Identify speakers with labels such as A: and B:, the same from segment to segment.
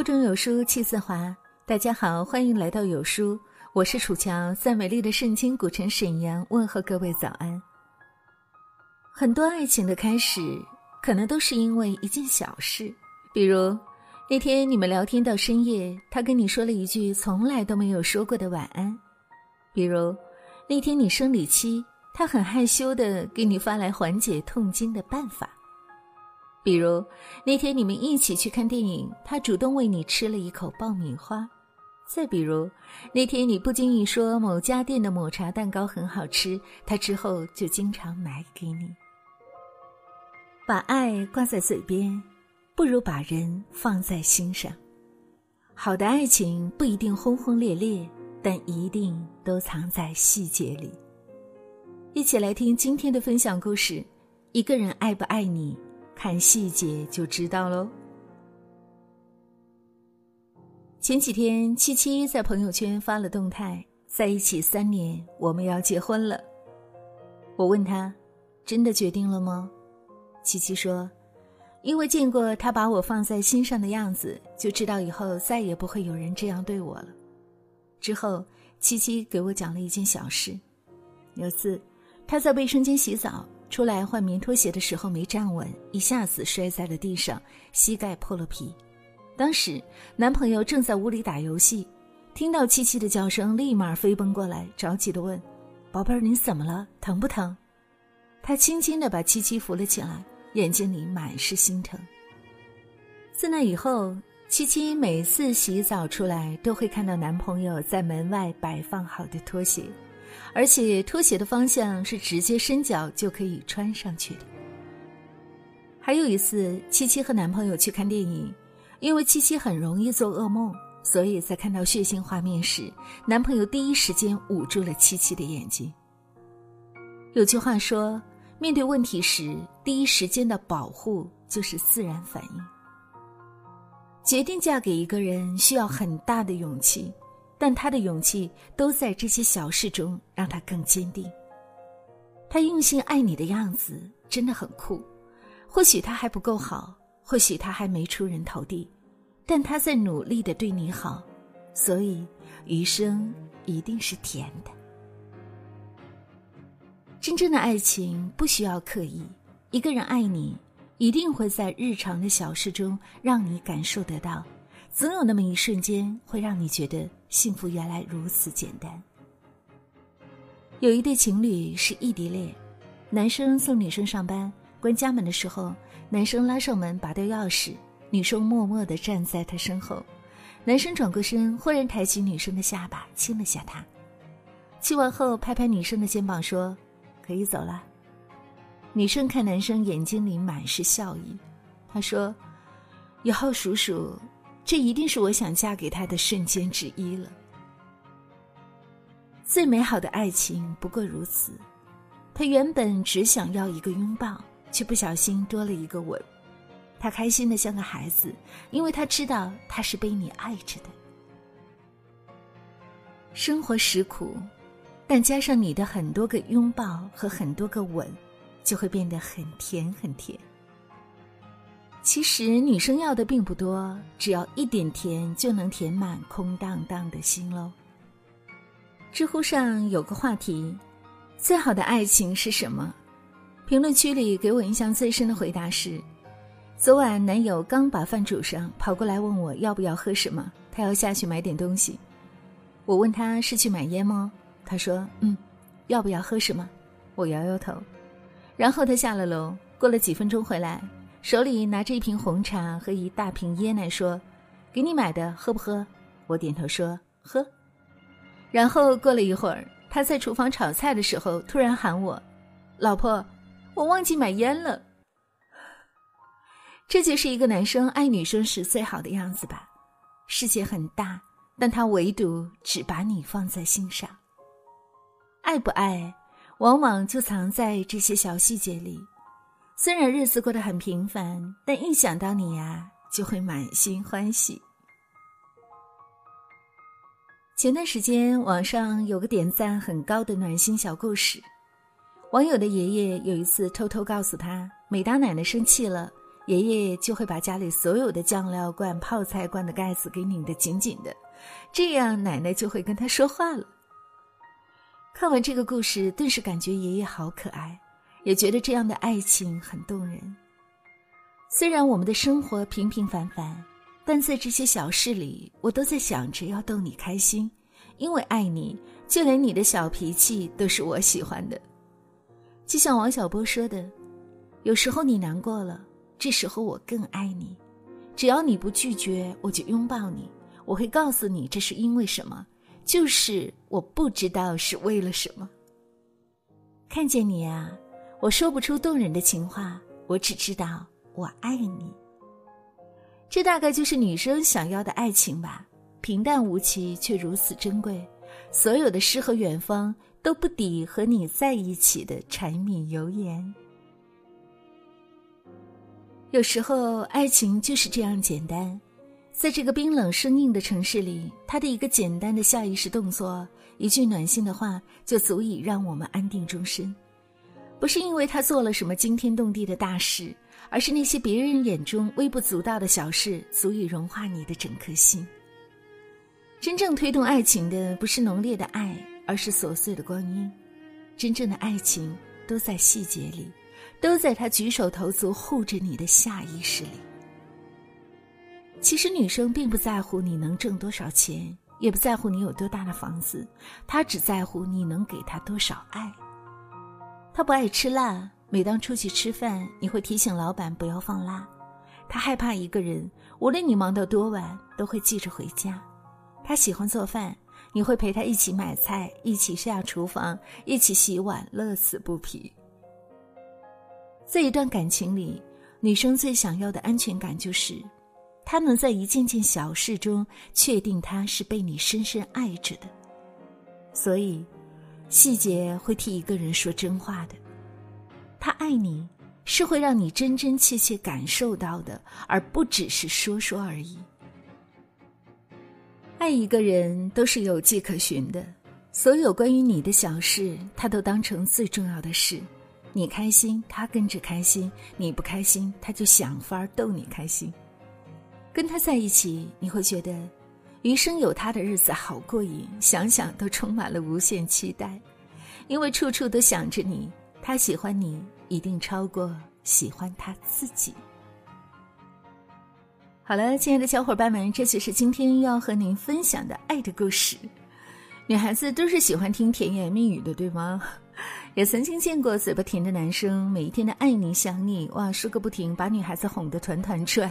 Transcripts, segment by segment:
A: 腹中有书气自华。大家好，欢迎来到有书，我是楚乔，在美丽的盛京古城沈阳问候各位早安。很多爱情的开始，可能都是因为一件小事，比如那天你们聊天到深夜，他跟你说了一句从来都没有说过的晚安；比如那天你生理期，他很害羞的给你发来缓解痛经的办法。比如那天你们一起去看电影，他主动为你吃了一口爆米花；再比如那天你不经意说某家店的抹茶蛋糕很好吃，他之后就经常买给你。把爱挂在嘴边，不如把人放在心上。好的爱情不一定轰轰烈烈，但一定都藏在细节里。一起来听今天的分享故事：一个人爱不爱你？看细节就知道喽。前几天，七七在朋友圈发了动态，在一起三年，我们要结婚了。我问他：“真的决定了吗？”七七说：“因为见过他把我放在心上的样子，就知道以后再也不会有人这样对我了。”之后，七七给我讲了一件小事：有次，他在卫生间洗澡。出来换棉拖鞋的时候没站稳，一下子摔在了地上，膝盖破了皮。当时男朋友正在屋里打游戏，听到七七的叫声，立马飞奔过来，着急的问：“宝贝儿，你怎么了？疼不疼？”他轻轻的把七七扶了起来，眼睛里满是心疼。自那以后，七七每次洗澡出来，都会看到男朋友在门外摆放好的拖鞋。而且拖鞋的方向是直接伸脚就可以穿上去的。还有一次，七七和男朋友去看电影，因为七七很容易做噩梦，所以在看到血腥画面时，男朋友第一时间捂住了七七的眼睛。有句话说，面对问题时，第一时间的保护就是自然反应。决定嫁给一个人需要很大的勇气。但他的勇气都在这些小事中让他更坚定。他用心爱你的样子真的很酷，或许他还不够好，或许他还没出人头地，但他在努力的对你好，所以余生一定是甜的。真正的爱情不需要刻意，一个人爱你，一定会在日常的小事中让你感受得到。总有那么一瞬间，会让你觉得幸福原来如此简单。有一对情侣是异地恋，男生送女生上班，关家门的时候，男生拉上门拔掉钥匙，女生默默地站在他身后。男生转过身，忽然抬起女生的下巴，亲了下她。亲完后，拍拍女生的肩膀说：“可以走了。”女生看男生眼睛里满是笑意，他说：“以后数数。”这一定是我想嫁给他的瞬间之一了。最美好的爱情不过如此。他原本只想要一个拥抱，却不小心多了一个吻。他开心的像个孩子，因为他知道他是被你爱着的。生活实苦，但加上你的很多个拥抱和很多个吻，就会变得很甜很甜。其实女生要的并不多，只要一点甜就能填满空荡荡的心喽。知乎上有个话题：最好的爱情是什么？评论区里给我印象最深的回答是：昨晚男友刚把饭煮上，跑过来问我要不要喝什么，他要下去买点东西。我问他是去买烟吗？他说嗯。要不要喝什么？我摇摇头。然后他下了楼，过了几分钟回来。手里拿着一瓶红茶和一大瓶椰奶，说：“给你买的，喝不喝？”我点头说：“喝。”然后过了一会儿，他在厨房炒菜的时候，突然喊我：“老婆，我忘记买烟了。”这就是一个男生爱女生时最好的样子吧？世界很大，但他唯独只把你放在心上。爱不爱，往往就藏在这些小细节里。虽然日子过得很平凡，但一想到你呀，就会满心欢喜。前段时间，网上有个点赞很高的暖心小故事。网友的爷爷有一次偷偷告诉他，每当奶奶生气了，爷爷就会把家里所有的酱料罐、泡菜罐的盖子给拧得紧紧的，这样奶奶就会跟他说话了。看完这个故事，顿时感觉爷爷好可爱，也觉得这样的爱情很动人。虽然我们的生活平平凡凡，但在这些小事里，我都在想着要逗你开心，因为爱你，就连你的小脾气都是我喜欢的。就像王小波说的：“有时候你难过了，这时候我更爱你。只要你不拒绝，我就拥抱你。我会告诉你这是因为什么，就是我不知道是为了什么。看见你啊，我说不出动人的情话，我只知道我爱你。这大概就是女生想要的爱情吧，平淡无奇却如此珍贵。所有的诗和远方。”都不抵和你在一起的柴米油盐。有时候，爱情就是这样简单，在这个冰冷生硬的城市里，他的一个简单的下意识动作，一句暖心的话，就足以让我们安定终身。不是因为他做了什么惊天动地的大事，而是那些别人眼中微不足道的小事，足以融化你的整颗心。真正推动爱情的，不是浓烈的爱。而是琐碎的光阴，真正的爱情都在细节里，都在他举手投足护着你的下意识里。其实女生并不在乎你能挣多少钱，也不在乎你有多大的房子，她只在乎你能给她多少爱。他不爱吃辣，每当出去吃饭，你会提醒老板不要放辣。他害怕一个人，无论你忙到多晚，都会记着回家。他喜欢做饭。你会陪他一起买菜，一起下厨房，一起洗碗，乐此不疲。在一段感情里，女生最想要的安全感就是，她能在一件件小事中确定他是被你深深爱着的。所以，细节会替一个人说真话的。他爱你，是会让你真真切切感受到的，而不只是说说而已。爱一个人都是有迹可循的，所有关于你的小事，他都当成最重要的事。你开心，他跟着开心；你不开心，他就想法逗你开心。跟他在一起，你会觉得余生有他的日子好过瘾，想想都充满了无限期待，因为处处都想着你。他喜欢你，一定超过喜欢他自己。好了，亲爱的小伙伴们，这就是今天要和您分享的爱的故事。女孩子都是喜欢听甜言蜜语的，对吗？也曾经见过嘴巴甜的男生，每一天的爱你想你，哇，说个不停，把女孩子哄得团团转。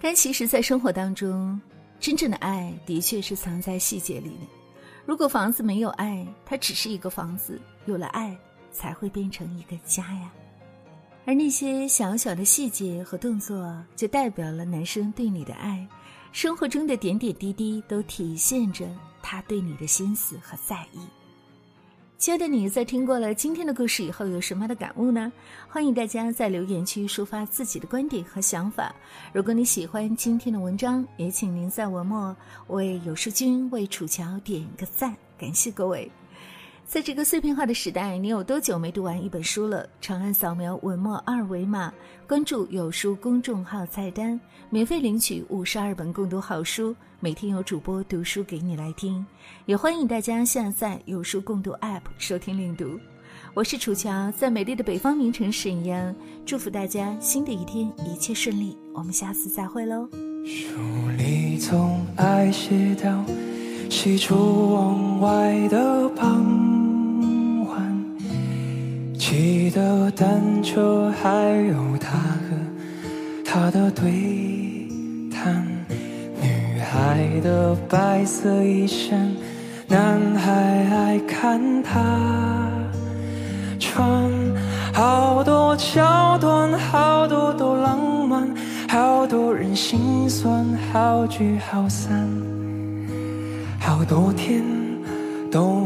A: 但其实，在生活当中，真正的爱的确是藏在细节里的。如果房子没有爱，它只是一个房子；有了爱，才会变成一个家呀。而那些小小的细节和动作，就代表了男生对你的爱。生活中的点点滴滴，都体现着他对你的心思和在意。亲爱的你，在听过了今天的故事以后，有什么样的感悟呢？欢迎大家在留言区抒发自己的观点和想法。如果你喜欢今天的文章，也请您在文末为有书君、为楚乔点个赞，感谢各位。在这个碎片化的时代，你有多久没读完一本书了？长按扫描文末二维码，关注“有书”公众号菜单，免费领取五十二本共读好书，每天有主播读书给你来听。也欢迎大家下载“有书共读 ”App 收听领读。我是楚乔，在美丽的北方名城沈阳，祝福大家新的一天一切顺利。我们下次再会喽。
B: 书里总爱写到喜出望外的傍骑的单车，还有他和他的对谈。女孩的白色衣衫，男孩爱看她穿。好多桥段，好多都浪漫，好多人心酸，好聚好散，好多天都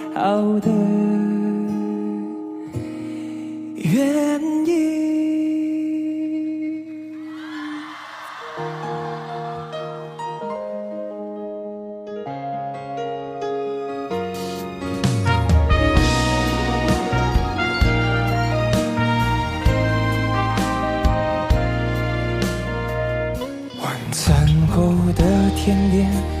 B: 好的原因晚餐后的甜点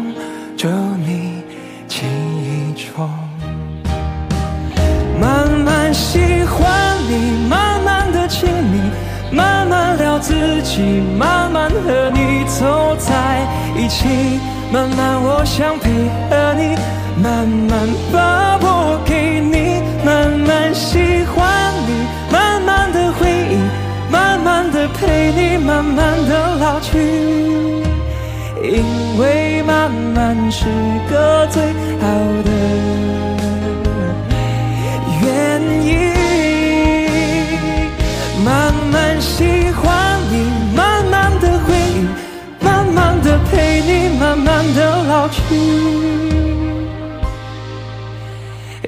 B: 就你记忆中，慢慢喜欢你，慢慢的亲密，慢慢聊自己，慢慢和你走在一起，慢慢我想配合你，慢慢把因为慢慢是个最好的原因，慢慢喜欢你，慢慢的回忆，慢慢的陪你，慢慢的老去。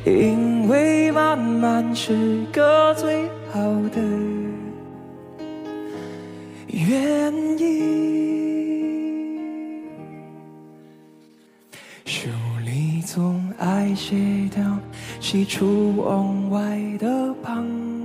B: 因为慢慢是个最好的原因。卸掉喜出望外的彷徨。